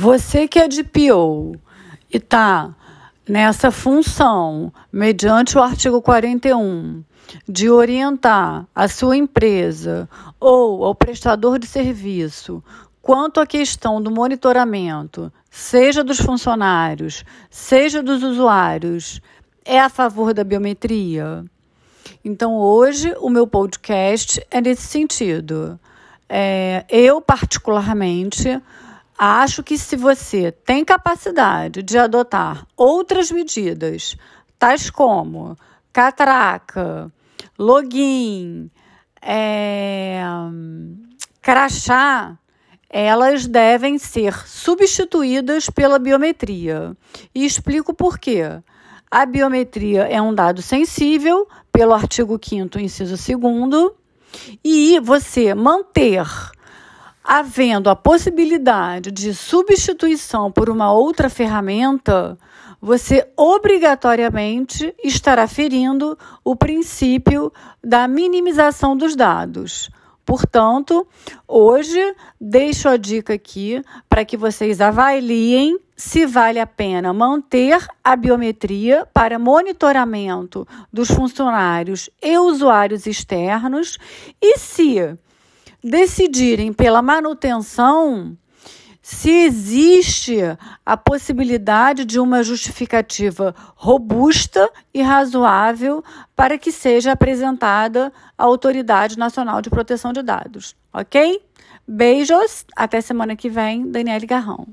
Você que é de PO e está nessa função, mediante o artigo 41, de orientar a sua empresa ou ao prestador de serviço quanto à questão do monitoramento, seja dos funcionários, seja dos usuários, é a favor da biometria? Então, hoje, o meu podcast é nesse sentido. É, eu, particularmente, Acho que se você tem capacidade de adotar outras medidas, tais como catraca, login, é, crachá, elas devem ser substituídas pela biometria. E explico por quê. A biometria é um dado sensível, pelo artigo 5, inciso 2, e você manter havendo a possibilidade de substituição por uma outra ferramenta, você obrigatoriamente estará ferindo o princípio da minimização dos dados. Portanto, hoje deixo a dica aqui para que vocês avaliem se vale a pena manter a biometria para monitoramento dos funcionários e usuários externos e se decidirem pela manutenção se existe a possibilidade de uma justificativa robusta e razoável para que seja apresentada à Autoridade Nacional de Proteção de Dados, ok? Beijos, até semana que vem, Daniele Garrão.